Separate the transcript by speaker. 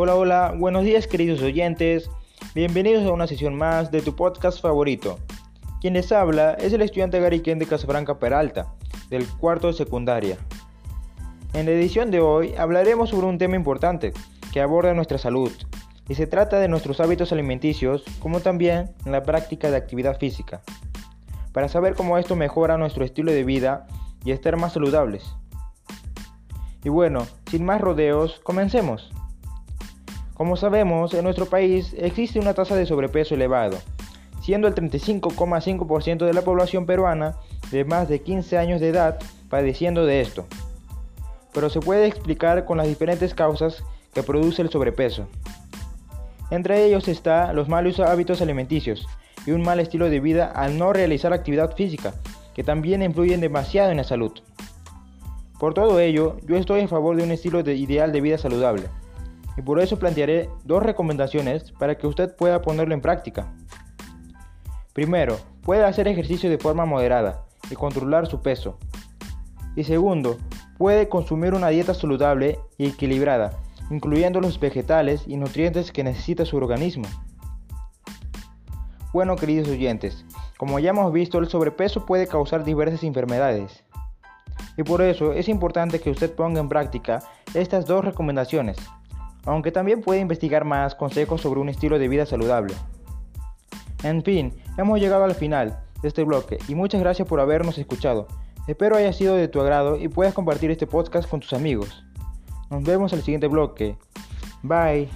Speaker 1: Hola, hola, buenos días queridos oyentes. Bienvenidos a una sesión más de tu podcast favorito. Quien les habla es el estudiante Gariquén de Casablanca Peralta, del cuarto de secundaria. En la edición de hoy hablaremos sobre un tema importante que aborda nuestra salud y se trata de nuestros hábitos alimenticios como también la práctica de actividad física, para saber cómo esto mejora nuestro estilo de vida y estar más saludables. Y bueno, sin más rodeos, comencemos. Como sabemos, en nuestro país existe una tasa de sobrepeso elevado, siendo el 35,5% de la población peruana de más de 15 años de edad padeciendo de esto. Pero se puede explicar con las diferentes causas que produce el sobrepeso. Entre ellos está los malos hábitos alimenticios y un mal estilo de vida al no realizar actividad física, que también influyen demasiado en la salud. Por todo ello, yo estoy a favor de un estilo de ideal de vida saludable y por eso plantearé dos recomendaciones para que usted pueda ponerlo en práctica. Primero, puede hacer ejercicio de forma moderada y controlar su peso. Y segundo, puede consumir una dieta saludable y equilibrada, incluyendo los vegetales y nutrientes que necesita su organismo. Bueno, queridos oyentes, como ya hemos visto, el sobrepeso puede causar diversas enfermedades. Y por eso es importante que usted ponga en práctica estas dos recomendaciones aunque también puede investigar más consejos sobre un estilo de vida saludable. En fin, hemos llegado al final de este bloque y muchas gracias por habernos escuchado. Espero haya sido de tu agrado y puedas compartir este podcast con tus amigos. Nos vemos en el siguiente bloque. Bye.